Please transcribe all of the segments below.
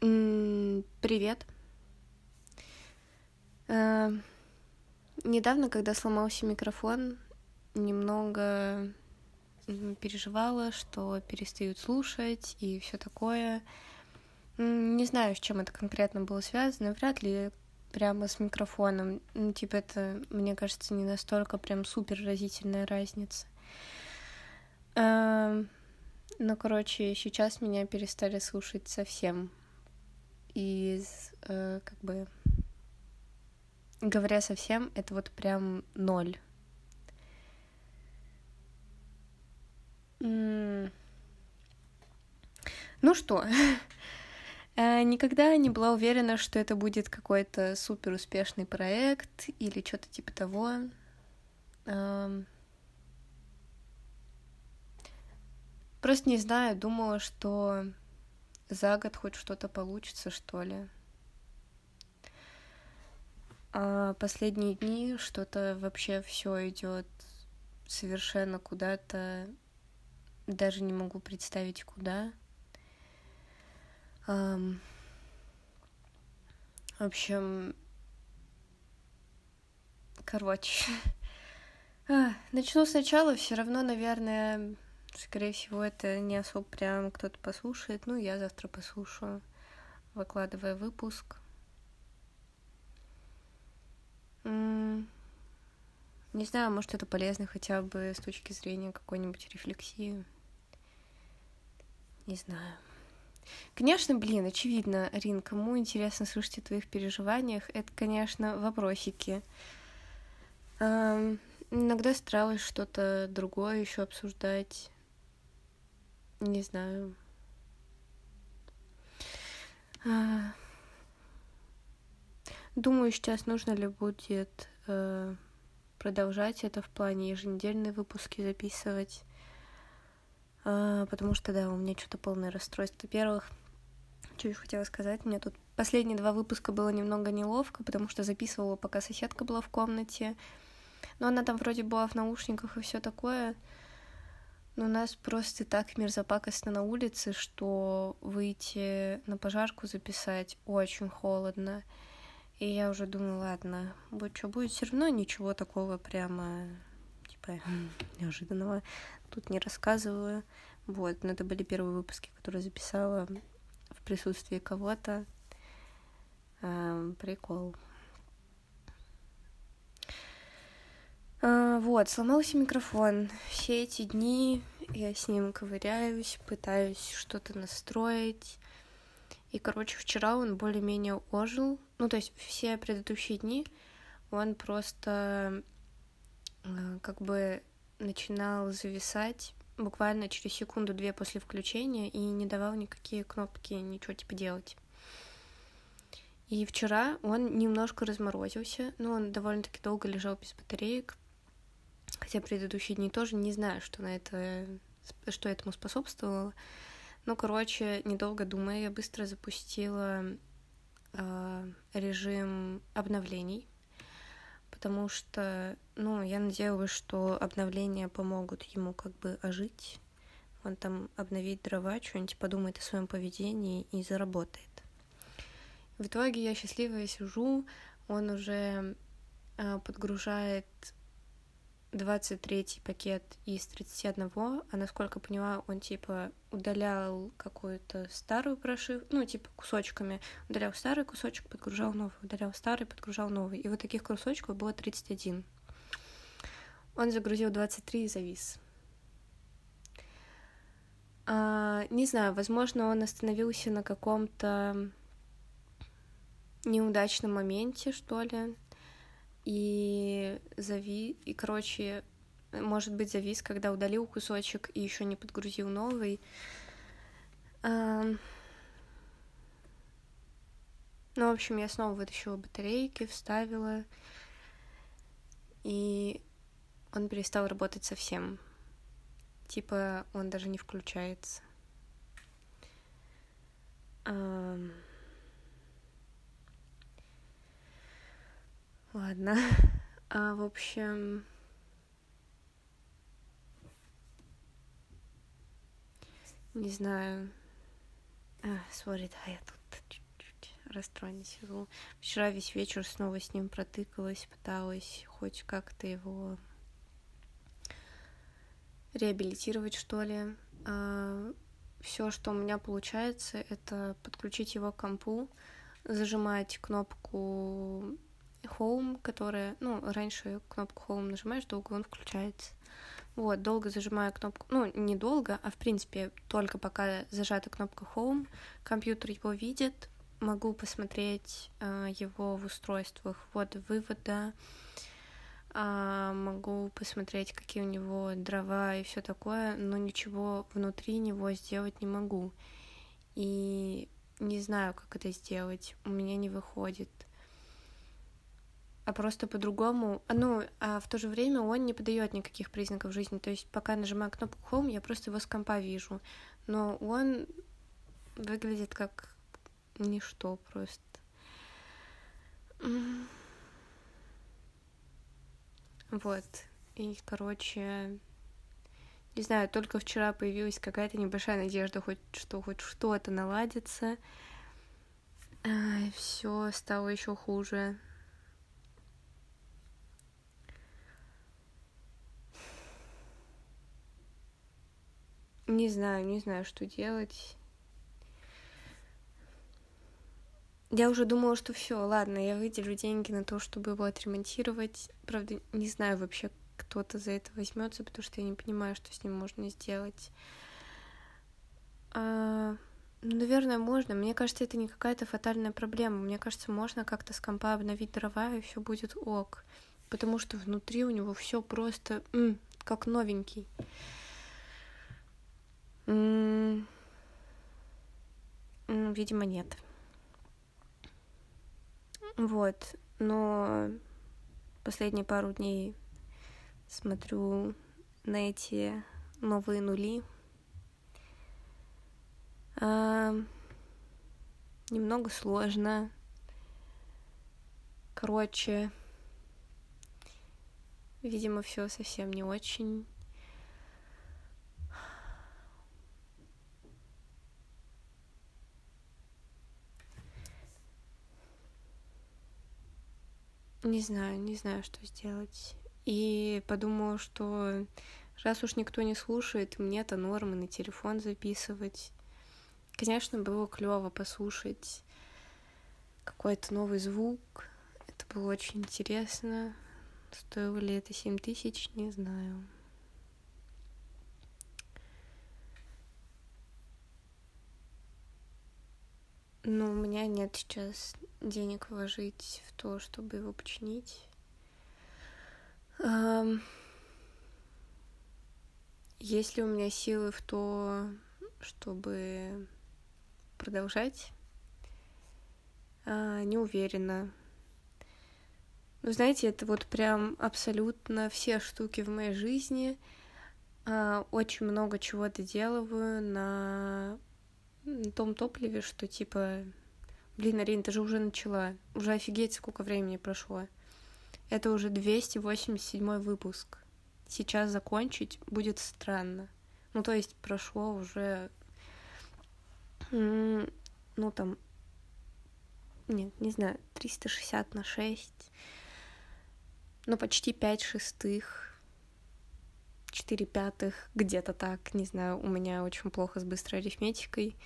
Привет. Э, недавно, когда сломался микрофон, немного переживала, что перестают слушать и все такое. Не знаю, с чем это конкретно было связано, вряд ли прямо с микрофоном. Ну, типа, это, мне кажется, не настолько прям супер разительная разница. Э, ну, короче, сейчас меня перестали слушать совсем из, э, как бы, говоря совсем, это вот прям ноль. Ну что, э, никогда не была уверена, что это будет какой-то супер успешный проект или что-то типа того. Просто не знаю, думала, что за год хоть что-то получится, что ли. А последние дни что-то вообще все идет совершенно куда-то, даже не могу представить куда. Um, в общем, короче, а, начну сначала, все равно, наверное, Скорее всего, это не особо прям кто-то послушает. Ну, я завтра послушаю, выкладывая выпуск. Не знаю, может, это полезно хотя бы с точки зрения какой-нибудь рефлексии. Не знаю. Конечно, блин, очевидно, Арин, кому интересно слышать о твоих переживаниях, это, конечно, вопросики. Эм, иногда старалась что-то другое еще обсуждать. Не знаю. А, думаю, сейчас нужно ли будет э, продолжать это в плане еженедельные выпуски записывать. Э, потому что, да, у меня что-то полное расстройство. Во-первых, что я хотела сказать, мне тут последние два выпуска было немного неловко, потому что записывала, пока соседка была в комнате. Но она там вроде была в наушниках и все такое. У нас просто так мерзопакостно на улице, что выйти на пожарку записать очень холодно. И я уже думаю, ладно, вот что будет, все равно ничего такого прямо, типа, неожиданного тут не рассказываю. Вот, но это были первые выпуски, которые записала в присутствии кого-то. Эм, прикол. Вот, сломался микрофон. Все эти дни я с ним ковыряюсь, пытаюсь что-то настроить. И, короче, вчера он более-менее ожил. Ну, то есть все предыдущие дни он просто а, как бы начинал зависать буквально через секунду-две после включения и не давал никакие кнопки, ничего типа делать. И вчера он немножко разморозился, но он довольно-таки долго лежал без батареек, Хотя предыдущие дни тоже не знаю, что на это, что этому способствовало. Ну, короче, недолго думая, я быстро запустила э, режим обновлений, потому что, ну, я надеялась, что обновления помогут ему как бы ожить. Он там обновит дрова, что-нибудь подумает о своем поведении и заработает. В итоге я счастливая сижу, он уже э, подгружает 23 пакет из 31, а насколько поняла, он типа удалял какую-то старую прошивку, ну, типа кусочками, удалял старый кусочек, подгружал новый, удалял старый, подгружал новый. И вот таких кусочков было 31. Он загрузил 23 и завис. А, не знаю, возможно, он остановился на каком-то неудачном моменте, что ли и зави... и, короче, может быть, завис, когда удалил кусочек и еще не подгрузил новый. Ну, в общем, я снова вытащила батарейки, вставила, и он перестал работать совсем. Типа, он даже не включается. Um... Ладно. А, в общем... Не знаю. А, сори, да, я тут расстроенно сижу. Вчера весь вечер снова с ним протыкалась, пыталась хоть как-то его реабилитировать, что ли. А, все, что у меня получается, это подключить его к компу, зажимать кнопку Home, которая, ну, раньше кнопку Home нажимаешь, долго он включается. Вот, долго зажимаю кнопку, ну, не долго, а в принципе только пока зажата кнопка Home, компьютер его видит, могу посмотреть э, его в устройствах ввода вывода, э, могу посмотреть, какие у него дрова и все такое, но ничего внутри него сделать не могу. И не знаю, как это сделать, у меня не выходит а просто по-другому. Ну, а в то же время он не подает никаких признаков жизни. То есть, пока нажимаю кнопку Home, я просто его с компа вижу. Но он выглядит как ничто просто. Вот. И, короче, не знаю, только вчера появилась какая-то небольшая надежда, хоть что хоть что-то наладится. Все стало еще хуже. Не знаю, не знаю, что делать. Я уже думала, что все, ладно, я выделю деньги на то, чтобы его отремонтировать. Правда, не знаю вообще, кто-то за это возьмется, потому что я не понимаю, что с ним можно сделать. А, ну, наверное, можно. Мне кажется, это не какая-то фатальная проблема. Мне кажется, можно как-то с компа обновить дрова, и все будет ок. Потому что внутри у него все просто м, как новенький. Видимо, нет. Вот, но последние пару дней смотрю на эти новые нули. А, немного сложно. Короче, видимо, все совсем не очень. Не знаю, не знаю, что сделать. И подумала, что раз уж никто не слушает, мне это нормы на телефон записывать. Конечно, было клево послушать какой-то новый звук. Это было очень интересно. Стоило ли это семь тысяч, не знаю. Ну, у меня нет сейчас денег вложить в то, чтобы его починить. Есть ли у меня силы в то, чтобы продолжать? А, не уверена. Ну, знаете, это вот прям абсолютно все штуки в моей жизни. А, очень много чего-то делаю на том топливе, что типа, блин, Арина, ты же уже начала, уже офигеть, сколько времени прошло. Это уже 287 выпуск. Сейчас закончить будет странно. Ну, то есть прошло уже, ну, там, нет, не знаю, 360 на 6, ну, почти 5 шестых, 4 пятых, где-то так, не знаю, у меня очень плохо с быстрой арифметикой.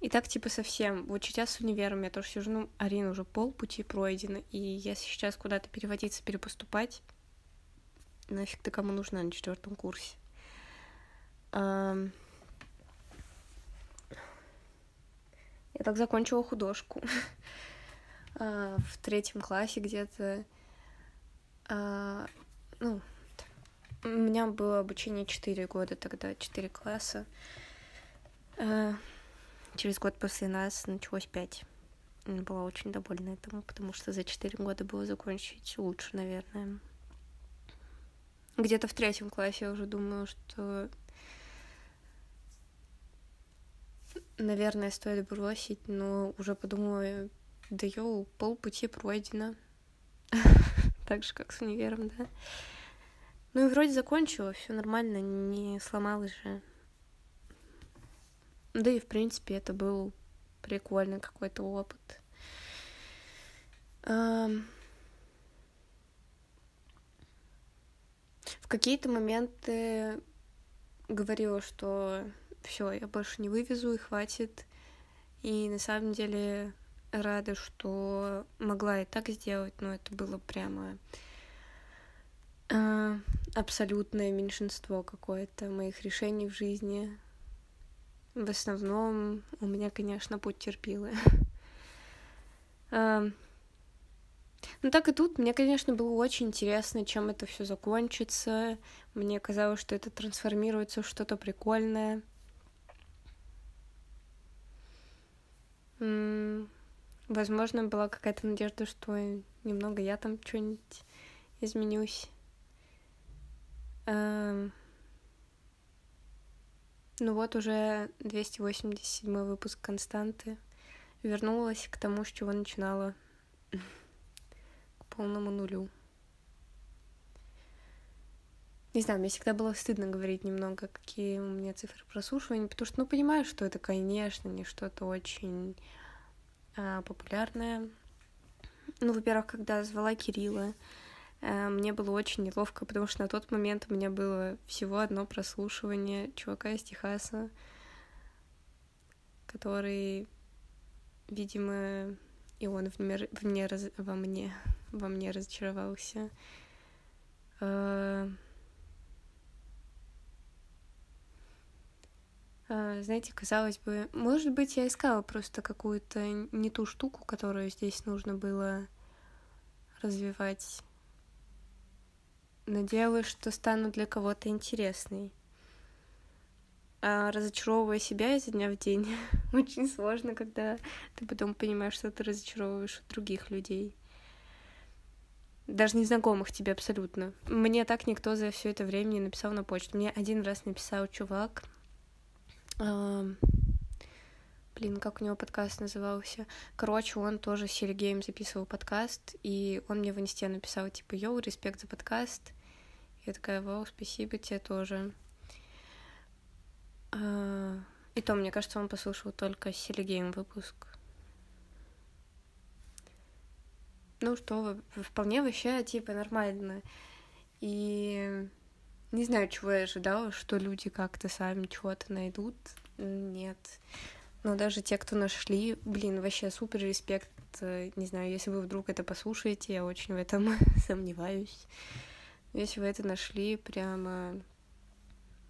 И так, типа, совсем. Вот сейчас с универом я тоже сижу, ну, Арина уже полпути пройдена, и если сейчас куда-то переводиться, перепоступать, нафиг ты кому нужна на четвертом курсе? Я так закончила художку. А, в третьем классе где-то. А, ну, у меня было обучение 4 года тогда, 4 класса. Через год после нас началось 5. Была очень довольна этому, потому что за 4 года было закончить лучше, наверное. Где-то в третьем классе я уже думаю, что наверное, стоит бросить, но уже подумала, да йоу, полпути пройдено. так же, как с универом, да. Ну и вроде закончила, все нормально, не сломалась же. Да и, в принципе, это был прикольный какой-то опыт. В какие-то моменты говорила, что все, я больше не вывезу и хватит. И на самом деле рада, что могла и так сделать, но это было прямо э, абсолютное меньшинство какое-то моих решений в жизни. В основном у меня, конечно, путь терпилы. э, ну так и тут, мне, конечно, было очень интересно, чем это все закончится. Мне казалось, что это трансформируется в что-то прикольное. Возможно, была какая-то надежда, что немного я там что-нибудь изменюсь. Ну вот уже 287 выпуск Константы. Вернулась к тому, с чего начинала. к полному нулю. Не знаю, мне всегда было стыдно говорить немного, какие у меня цифры прослушивания, потому что, ну, понимаю, что это, конечно, не что-то очень а, популярное. Ну, во-первых, когда звала Кирилла, мне было очень неловко, потому что на тот момент у меня было всего одно прослушивание чувака из Техаса, который, видимо, и он в мне, в мне раз, во мне, во мне разочаровался. А, А, знаете, казалось бы, может быть, я искала просто какую-то не ту штуку, которую здесь нужно было развивать. Надеялась, что стану для кого-то интересной. А разочаровывая себя изо дня в день, очень сложно, когда ты потом понимаешь, что ты разочаровываешь других людей. Даже незнакомых тебе абсолютно. Мне так никто за все это время не написал на почту. Мне один раз написал чувак, Блин, как у него подкаст назывался? Короче, он тоже с Сергеем записывал подкаст, и он мне в инсте написал, типа, йоу, респект за подкаст. Я такая, вау, спасибо тебе тоже. А, и то, мне кажется, он послушал только с Сергеем выпуск. Ну что, вполне вообще, типа, нормально. И не знаю, чего я ожидала, что люди как-то сами чего-то найдут. Нет. Но даже те, кто нашли, блин, вообще супер респект. Не знаю, если вы вдруг это послушаете, я очень в этом сомневаюсь. Если вы это нашли, прямо,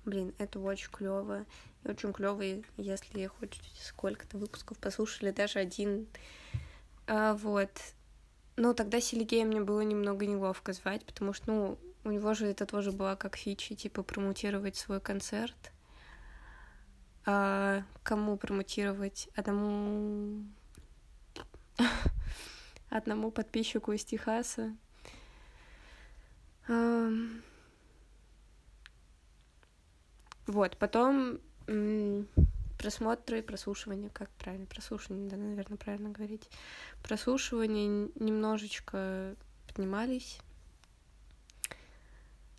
блин, это очень клево. И очень клево, если хоть сколько-то выпусков послушали, даже один. А, вот. Но тогда Селигея мне было немного неловко звать, потому что, ну, у него же это тоже была как фича, типа, промутировать свой концерт. А кому промутировать? Одному... Одному подписчику из Техаса. Вот, потом просмотры, прослушивание, как правильно, прослушивание, да, наверное, правильно говорить. Прослушивания немножечко поднимались.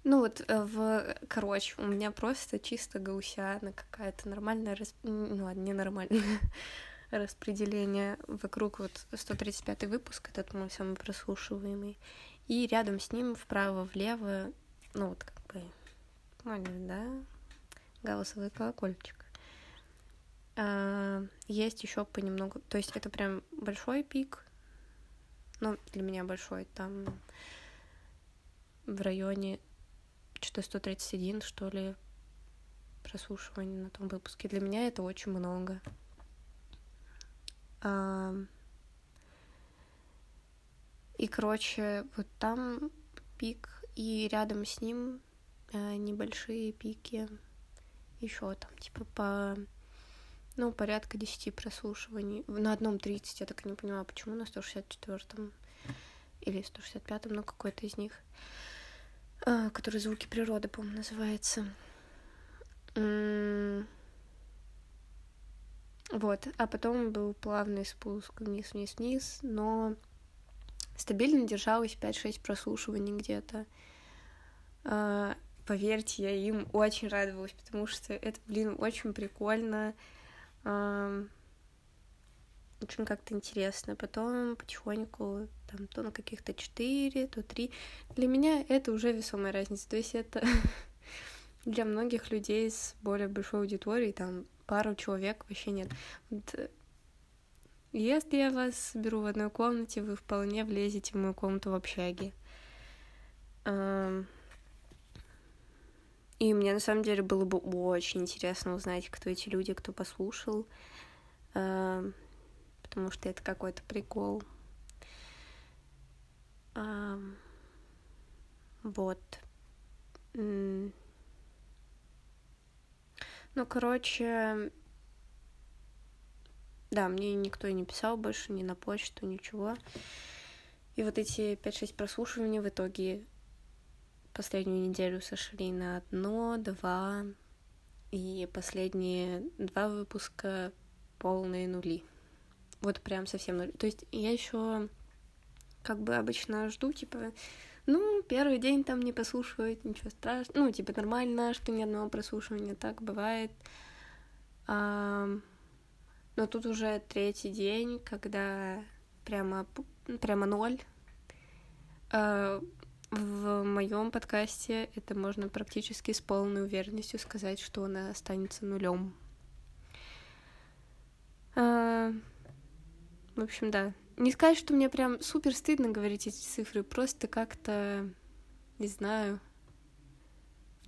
Ну вот, э, в... короче, у меня просто чисто гаусяна какая-то нормальная, расп... ну ладно, ненормальное распределение вокруг вот 135 выпуск, этот мой самый прослушиваемый, и рядом с ним вправо-влево, ну вот как бы, поняли, да, гаусовый колокольчик. А, есть еще понемногу, то есть это прям большой пик, ну, для меня большой, там в районе что-то 131, что ли, прослушиваний на том выпуске. Для меня это очень много. А... И, короче, вот там пик, и рядом с ним э, небольшие пики. Еще там, типа, по ну, порядка 10 прослушиваний. На одном 30, я так и не поняла, почему на 164-м или 165-м, ну, какой-то из них. А, который «Звуки природы», по-моему, называется. Вот, а потом был плавный спуск вниз, вниз, вниз, но стабильно держалось 5-6 прослушиваний где-то. А, поверьте, я им очень радовалась, потому что это, блин, очень прикольно. очень как-то интересно. Потом потихоньку, там, то на каких-то четыре, то три. Для меня это уже весомая разница. То есть это для многих людей с более большой аудиторией, там, пару человек вообще нет. Э, если я вас беру в одной комнате, вы вполне влезете в мою комнату в общаге. И мне на самом деле было бы очень интересно узнать, кто эти люди, кто послушал потому что это какой-то прикол. Вот. Ну, короче, да, мне никто и не писал больше, ни на почту, ничего. И вот эти 5-6 прослушиваний в итоге последнюю неделю сошли на одно, два, и последние два выпуска полные нули. Вот прям совсем ноль. То есть я еще как бы обычно жду, типа, ну, первый день там не послушивают, ничего страшного. Ну, типа, нормально, что ни одного прослушивания, так бывает. А, но тут уже третий день, когда прямо, прямо ноль. А, в моем подкасте это можно практически с полной уверенностью сказать, что она останется нулем. А, в общем, да. Не сказать, что мне прям супер стыдно говорить эти цифры, просто как-то, не знаю,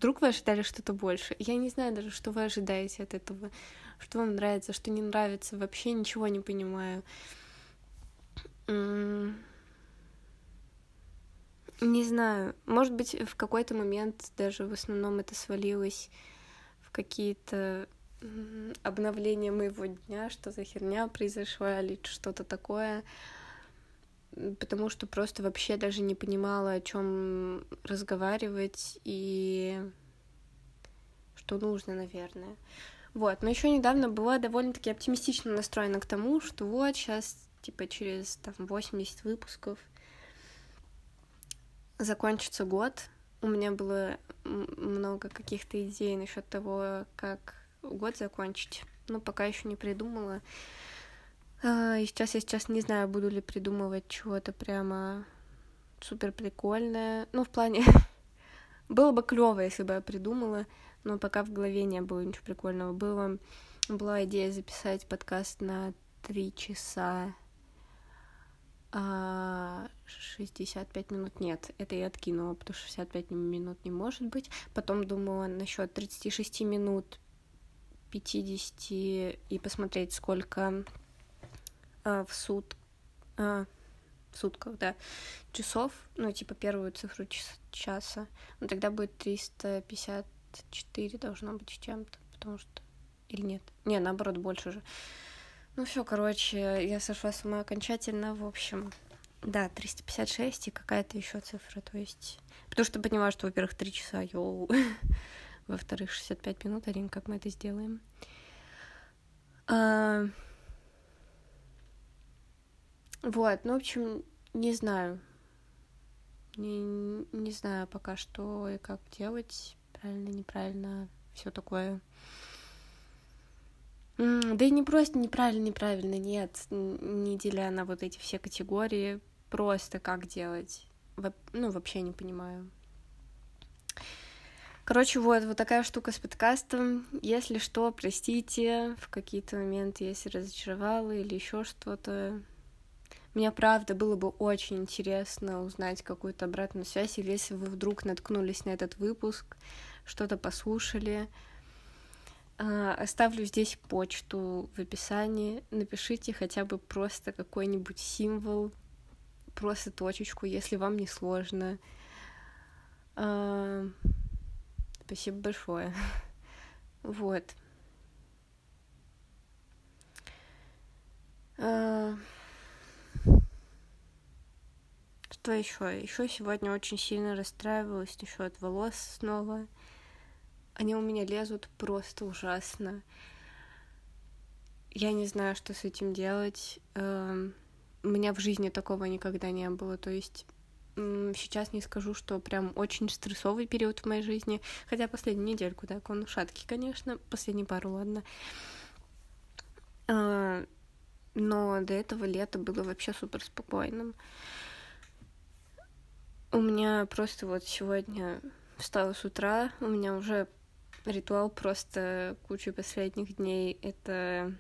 Вдруг вы ожидали что-то больше? Я не знаю даже, что вы ожидаете от этого, что вам нравится, что не нравится, вообще ничего не понимаю. Не знаю, может быть, в какой-то момент даже в основном это свалилось в какие-то обновление моего дня, что за херня произошла или что-то такое, потому что просто вообще даже не понимала, о чем разговаривать и что нужно, наверное. Вот, но еще недавно была довольно-таки оптимистично настроена к тому, что вот сейчас, типа, через там 80 выпусков закончится год. У меня было много каких-то идей насчет того, как год закончить. Но пока еще не придумала. А, и сейчас я сейчас не знаю, буду ли придумывать чего-то прямо супер прикольное. Ну, в плане... Было бы клево, если бы я придумала, но пока в голове не было ничего прикольного. Было, была идея записать подкаст на три часа а 65 минут нет, это я откинула, потому что 65 минут не может быть. Потом думала насчет 36 минут 50 и посмотреть, сколько э, в суд э, в сутках, да, часов, ну, типа первую цифру час, часа, ну, тогда будет 354 должно быть с чем-то, потому что... Или нет? Не, наоборот, больше же. Ну, все, короче, я сошла с ума окончательно, в общем, да, 356 и какая-то еще цифра, то есть... Потому что понимаю, что, во-первых, 3 часа, йоу, во-вторых, 65 минут, Арин, как мы это сделаем? А... Вот, ну, в общем, не знаю. Не, не знаю пока что и как делать. Правильно, неправильно, все такое. Да и не просто неправильно, неправильно, нет, не деля на вот эти все категории, просто как делать. Ну, вообще не понимаю. Короче, вот, вот такая штука с подкастом. Если что, простите, в какие-то моменты, если разочаровала или еще что-то. Мне, правда, было бы очень интересно узнать какую-то обратную связь, или если вы вдруг наткнулись на этот выпуск, что-то послушали. А, оставлю здесь почту в описании. Напишите хотя бы просто какой-нибудь символ, просто точечку, если вам не сложно. А, Спасибо большое. Вот. А, что еще? Еще сегодня очень сильно расстраивалась насчет волос снова. Они у меня лезут просто ужасно. Я не знаю, что с этим делать. У меня в жизни такого никогда не было. То есть сейчас не скажу, что прям очень стрессовый период в моей жизни, хотя последнюю недельку так он шаткий, конечно, последние пару, ладно. А, но до этого лето было вообще супер спокойным. У меня просто вот сегодня встала с утра, у меня уже ритуал просто кучу последних дней. Это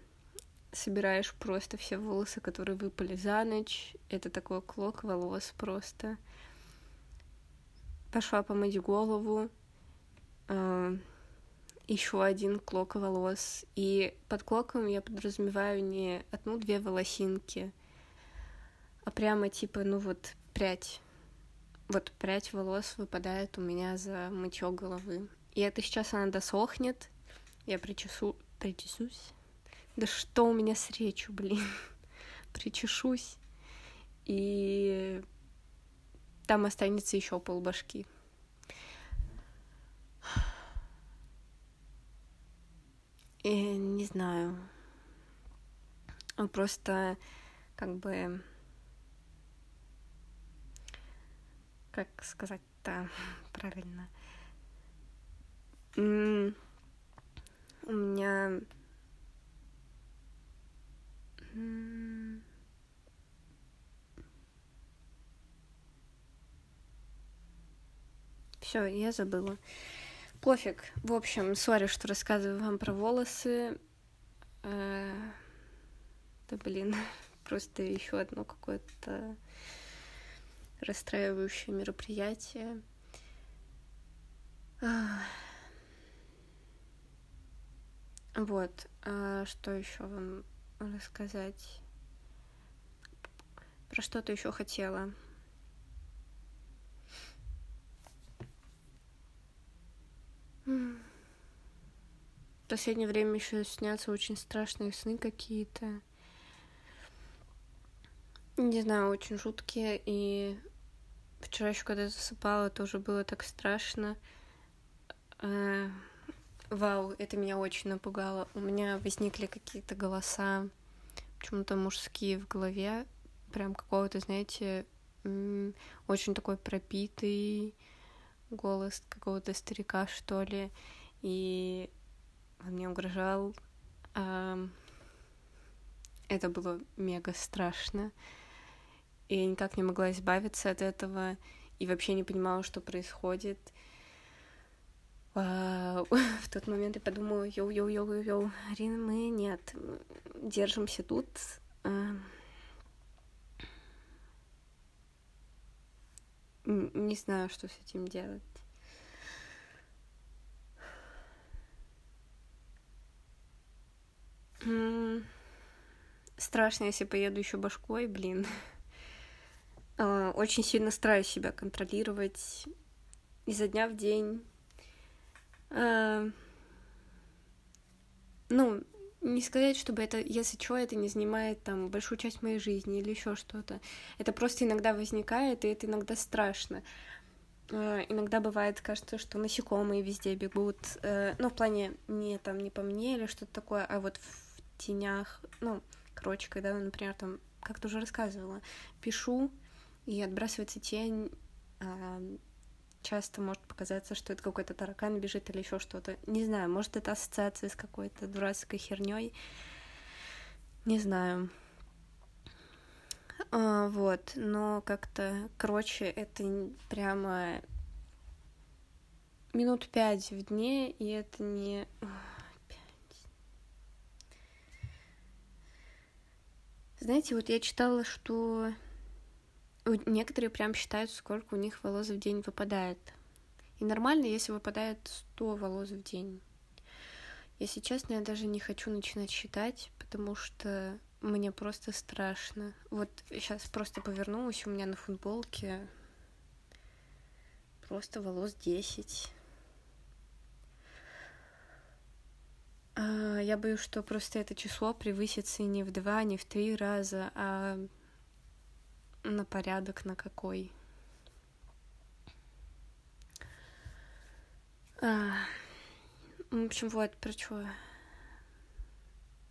собираешь просто все волосы, которые выпали за ночь. Это такой клок волос просто. Пошла помыть голову. А, еще один клок волос. И под клоком я подразумеваю не одну-две волосинки, а прямо типа, ну вот, прядь. Вот прядь волос выпадает у меня за мытье головы. И это сейчас она досохнет. Я причесу... Причесусь. Да что у меня с речью, блин? Причешусь. И там останется еще полбашки. И не знаю. Просто как бы... Как сказать-то правильно? У меня... Все, я забыла. Пофиг. В общем, сори, что рассказываю вам про волосы. Э, да блин, просто еще одно какое-то расстраивающее мероприятие. Вот, а что еще вам рассказать? Про что-то еще хотела. В последнее время еще снятся очень страшные сны какие-то. Не знаю, очень жуткие. И вчера еще когда засыпала, тоже было так страшно. Вау, это меня очень напугало. У меня возникли какие-то голоса, почему-то мужские в голове, прям какого-то, знаете, очень такой пропитый, голос какого-то старика, что ли, и он мне угрожал. Это было мега страшно. И я никак не могла избавиться от этого, и вообще не понимала, что происходит. В тот момент я подумала, йоу-йоу-йоу-йоу, Рина, мы нет, держимся тут. Не знаю, что с этим делать. Страшно, если поеду еще башкой, блин. А, очень сильно стараюсь себя контролировать изо дня в день. А, ну, не сказать, чтобы это, если что, это не занимает там большую часть моей жизни или еще что-то. Это просто иногда возникает, и это иногда страшно. Uh, иногда бывает, кажется, что насекомые везде бегут. Uh, ну, в плане не там не по мне или что-то такое, а вот в тенях. Ну, короче, когда, например, там, как ты уже рассказывала, пишу, и отбрасывается тень, uh, часто может показаться, что это какой-то таракан бежит или еще что-то. Не знаю, может это ассоциация с какой-то дурацкой херней. Не знаю. А, вот, но как-то, короче, это прямо минут пять в дне, и это не... Знаете, вот я читала, что Некоторые прям считают, сколько у них волос в день выпадает. И нормально, если выпадает 100 волос в день. Если честно, я даже не хочу начинать считать, потому что мне просто страшно. Вот сейчас просто повернулась, у меня на футболке просто волос 10. А, я боюсь, что просто это число превысится не в два, не в три раза, а на порядок на какой. А, в общем, вот про что.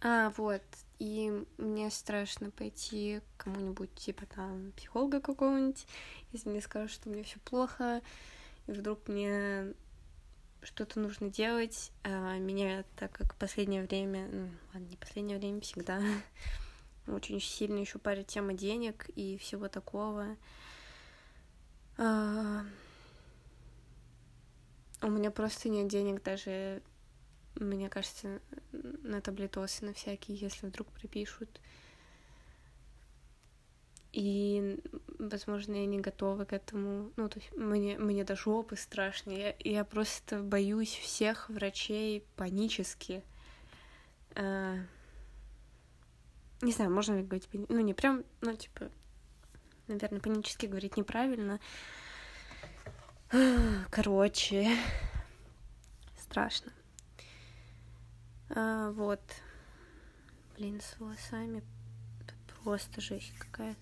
А, вот. И мне страшно пойти к кому-нибудь, типа там, психолога какого-нибудь, если мне скажут, что мне все плохо, и вдруг мне что-то нужно делать. А меня, так как последнее время, ну, ладно, не последнее время, всегда очень сильно еще парит тема денег и всего такого. А... У меня просто нет денег даже, мне кажется, на таблетосы на всякие, если вдруг припишут. И, возможно, я не готова к этому. Ну, то есть мне, мне до жопы страшно. Я, я просто боюсь всех врачей панически. А... Не знаю, можно ли говорить... Ну, не прям, ну, типа, наверное, панически говорить неправильно. Короче, страшно. А, вот. Блин, с волосами просто жесть какая-то.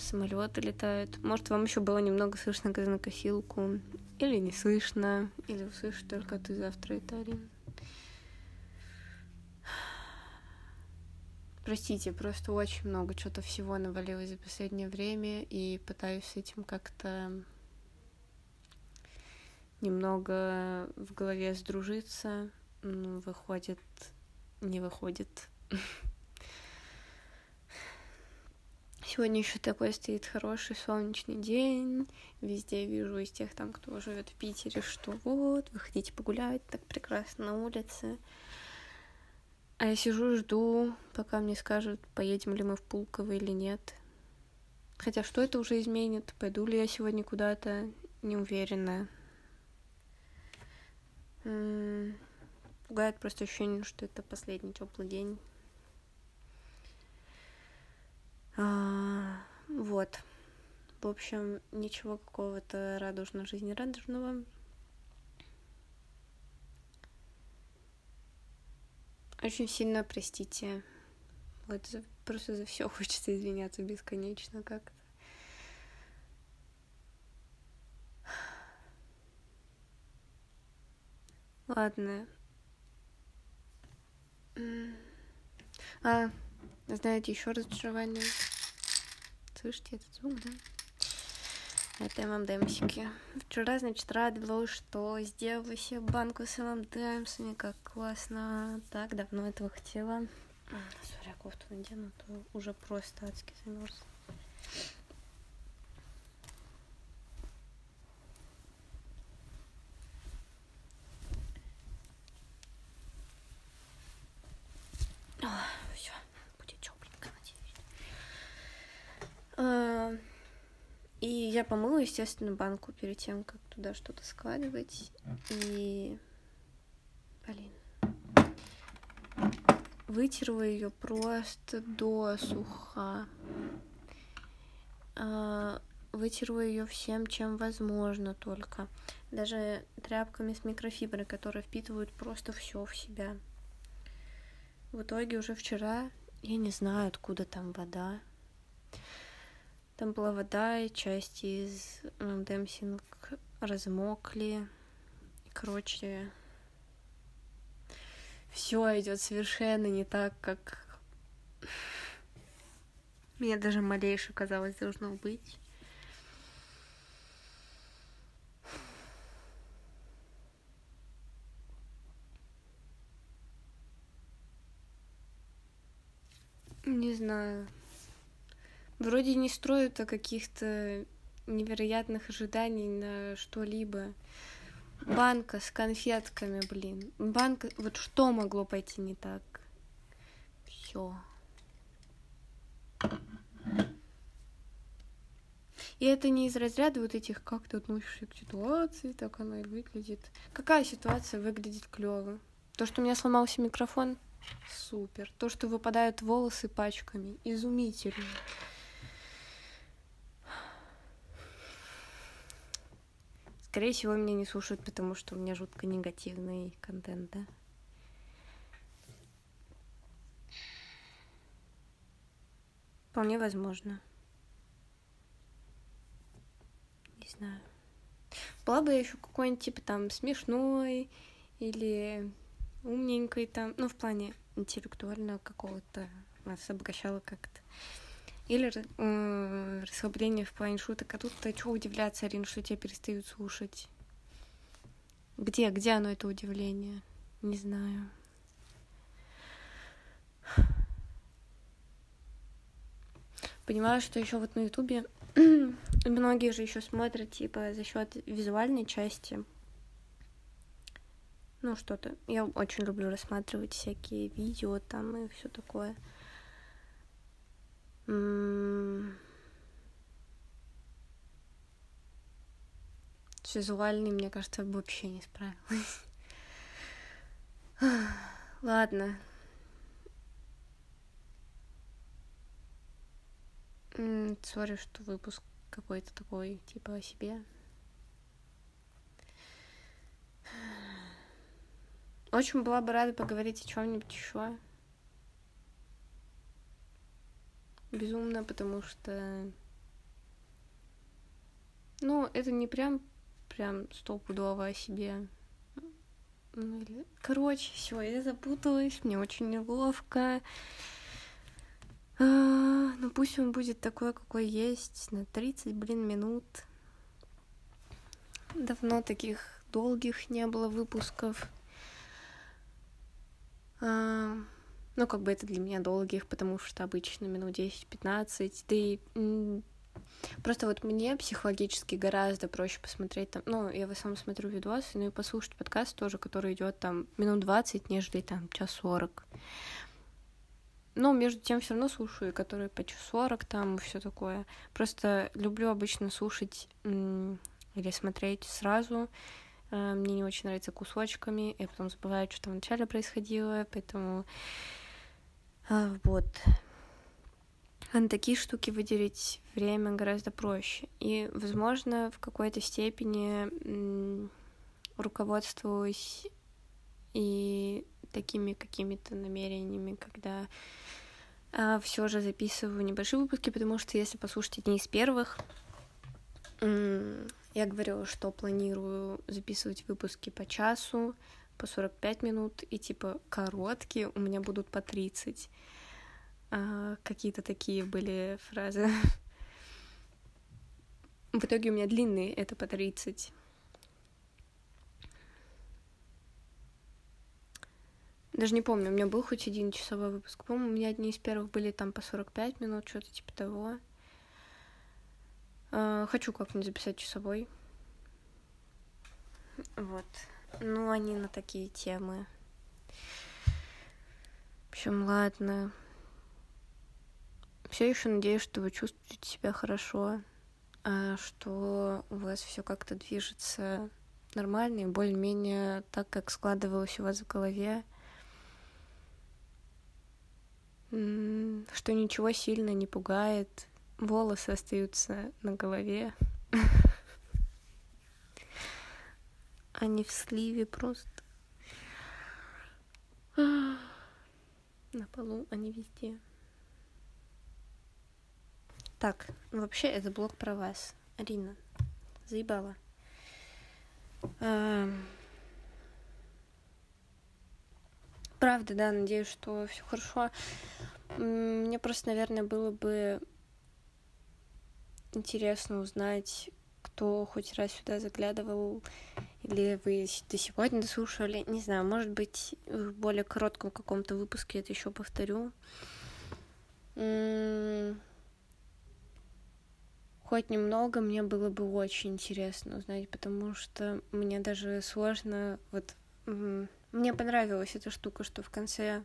Самолеты летают. Может, вам еще было немного слышно газонокосилку. Или не слышно. Или услышишь только ты завтра, Италин. Простите, просто очень много чего-то всего навалилось за последнее время, и пытаюсь с этим как-то немного в голове сдружиться. Ну, выходит, не выходит. Сегодня еще такой стоит хороший солнечный день. Везде вижу из тех там, кто живет в Питере, что вот, вы хотите погулять, так прекрасно на улице. А я сижу жду, пока мне скажут, поедем ли мы в Пулково или нет. Хотя что это уже изменит? Пойду ли я сегодня куда-то? Не уверена. Пугает просто ощущение, что это последний теплый день. А, вот. В общем, ничего какого-то радужного, жизнерадужного. Очень сильно простите. Вот просто за все хочется извиняться бесконечно как-то. Ладно. А, знаете, еще разочарование. Слышите этот звук, да? Это ММДМсики. Вчера, значит, радовалась, что сделала себе банку с ММДМсами. Как классно. Так, давно этого хотела. Сори, кофту надену, а то уже просто адски замерз. И я помыла, естественно, банку перед тем, как туда что-то складывать. И... Блин. Вытерла ее просто до суха. А, вытерла ее всем, чем возможно только. Даже тряпками с микрофиброй, которые впитывают просто все в себя. В итоге уже вчера, я не знаю, откуда там вода, там была вода, и части из Демсинг размокли. Короче, все идет совершенно не так, как мне даже малейше казалось должно быть. Не знаю. Вроде не строят каких-то невероятных ожиданий на что-либо. Банка с конфетками, блин. Банка... Вот что могло пойти не так? Все. И это не из разряда вот этих, как ты относишься к ситуации, так она и выглядит. Какая ситуация выглядит клево? То, что у меня сломался микрофон, супер. То, что выпадают волосы пачками, изумительно. Скорее всего, меня не слушают, потому что у меня жутко негативный контент, да? Вполне возможно. Не знаю. Была бы я еще какой-нибудь, типа, там, смешной или умненькой там, ну, в плане интеллектуального какого-то, нас обогащало как-то. Или расслабление в плане шуток. А тут-то что удивляться, Арин, что тебя перестают слушать? Где, где оно, это удивление? Не знаю. Понимаю, что еще вот на Ютубе многие же еще смотрят, типа, за счет визуальной части. Ну, что-то. Я очень люблю рассматривать всякие видео там и все такое. С визуальной, мне кажется, вообще не справилась. Ладно. Сори, что выпуск какой-то такой, типа о себе. Очень была бы рада поговорить о чем-нибудь еще. Безумно, потому что... Ну, это не прям прям стопудово о себе. Ну. Короче, все, я запуталась, мне очень неловко. А, ну пусть он будет такой, какой есть, на 30, блин, минут. Давно таких долгих не было выпусков. А, ну, как бы это для меня долгих, потому что обычно минут 10-15, да и Просто вот мне психологически гораздо проще посмотреть там, ну, я в основном смотрю видосы, ну и послушать подкаст тоже, который идет там минут 20, нежели там час 40. Но между тем все равно слушаю, которые по час 40 там и все такое. Просто люблю обычно слушать или смотреть сразу. Э, мне не очень нравится кусочками, я потом забываю, что там вначале происходило, поэтому вот. А на такие штуки выделить время гораздо проще. И, возможно, в какой-то степени руководствуюсь и такими какими-то намерениями, когда а, все же записываю небольшие выпуски, потому что если послушать одни из первых, я говорила, что планирую записывать выпуски по часу, по 45 минут, и типа короткие у меня будут по 30. А, какие-то такие были фразы. В итоге у меня длинные, это по 30. Даже не помню, у меня был хоть один часовой выпуск. По-моему, у меня одни из первых были там по 45 минут, что-то типа того. А, хочу как-нибудь записать часовой. Вот. Ну, они на такие темы. В общем, ладно. Все еще надеюсь, что вы чувствуете себя хорошо, а что у вас все как-то движется нормально и более-менее так, как складывалось у вас в голове. Что ничего сильно не пугает, волосы остаются на голове. Они в сливе просто. На полу, они везде. Так, вообще это блог про вас. Арина, заебала. Эм... Правда, да, надеюсь, что все хорошо. Мне просто, наверное, было бы интересно узнать, кто хоть раз сюда заглядывал, или вы до сегодня дослушали. Не знаю, может быть, в более коротком каком-то выпуске это еще повторю. М хоть немного мне было бы очень интересно узнать, потому что мне даже сложно вот мне понравилась эта штука, что в конце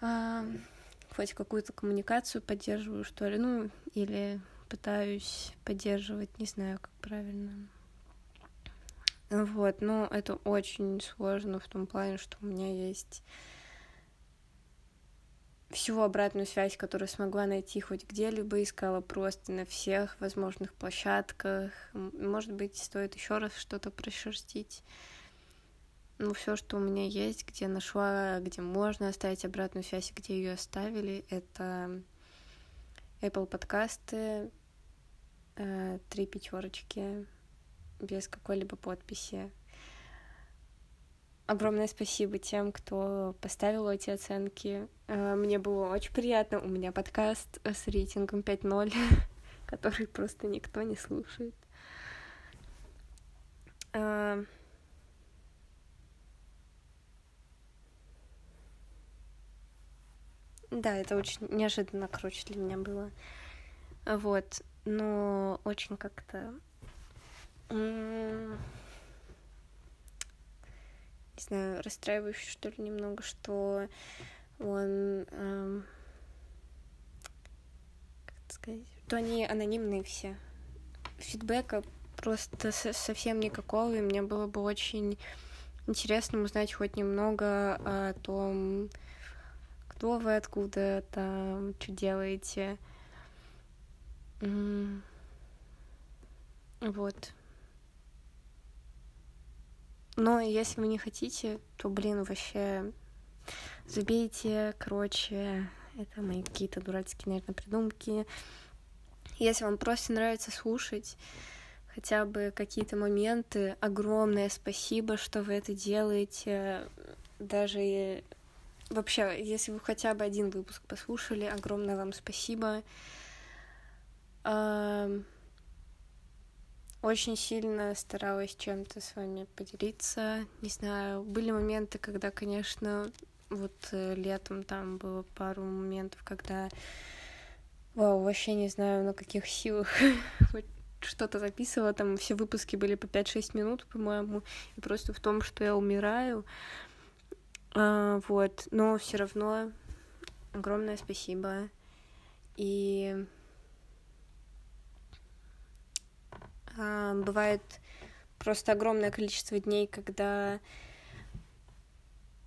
а, хоть какую-то коммуникацию поддерживаю, что ли, ну, или пытаюсь поддерживать, не знаю, как правильно. Вот, но это очень сложно в том плане, что у меня есть всю обратную связь, которую смогла найти хоть где-либо, искала просто на всех возможных площадках. Может быть, стоит еще раз что-то прошерстить. Ну, все, что у меня есть, где нашла, где можно оставить обратную связь, где ее оставили, это Apple подкасты, три пятерочки без какой-либо подписи. Огромное спасибо тем, кто поставил эти оценки. Э, мне было очень приятно. У меня подкаст с рейтингом 5.0, который просто никто не слушает. А, Да, это очень неожиданно, короче, для меня было. Вот, но очень как-то... Не знаю, расстраивающе, что ли, немного, что он... Эм, как это сказать? Что они анонимные все. Фидбэка просто совсем никакого, и мне было бы очень интересно узнать хоть немного о том, кто вы, откуда там, что делаете. Вот. Но если вы не хотите, то, блин, вообще забейте, короче, это мои какие-то дурацкие, наверное, придумки. Если вам просто нравится слушать хотя бы какие-то моменты, огромное спасибо, что вы это делаете. Даже Вообще, если вы хотя бы один выпуск послушали, огромное вам спасибо. Очень сильно старалась чем-то с вами поделиться. Не знаю, были моменты, когда, конечно, вот э, летом там было пару моментов, когда Вау, вообще не знаю, на каких силах что-то записывала, там все выпуски были по 5-6 минут, по-моему, и просто в том, что я умираю, а, вот, но все равно огромное спасибо. И а, бывает просто огромное количество дней, когда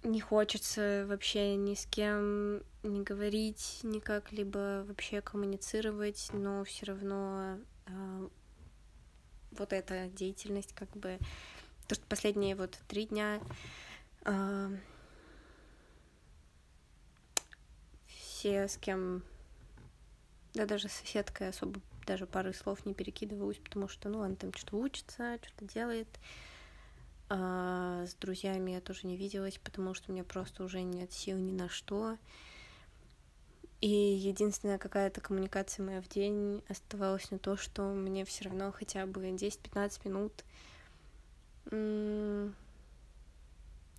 не хочется вообще ни с кем не говорить, никак либо вообще коммуницировать, но все равно а, вот эта деятельность, как бы, то, что последние вот три дня а, все, с кем... Да даже с соседкой особо даже пары слов не перекидываюсь, потому что, ну, она там что-то учится, что-то делает. А с друзьями я тоже не виделась, потому что у меня просто уже нет сил ни на что. И единственная какая-то коммуникация моя в день оставалась на то, что мне все равно хотя бы 10-15 минут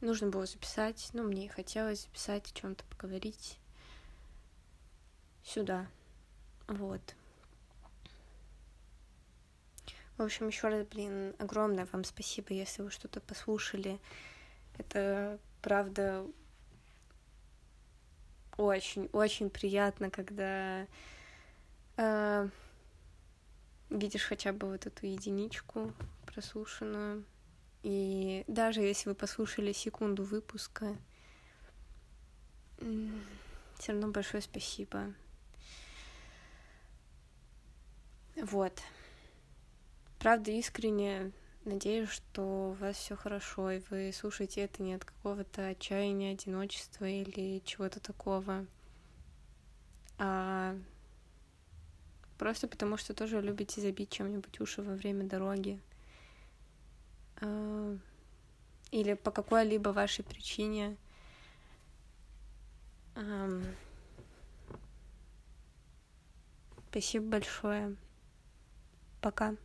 нужно было записать. Ну, мне и хотелось записать, о чем-то поговорить сюда. Вот. В общем, еще раз, блин, огромное вам спасибо, если вы что-то послушали. Это правда очень-очень приятно, когда э, видишь хотя бы вот эту единичку прослушанную. И даже если вы послушали секунду выпуска, все равно большое спасибо. Вот. Правда, искренне надеюсь, что у вас все хорошо, и вы слушаете это не от какого-то отчаяния, одиночества или чего-то такого, а просто потому что тоже любите забить чем-нибудь уши во время дороги. А, или по какой-либо вашей причине. Спасибо большое. Пока.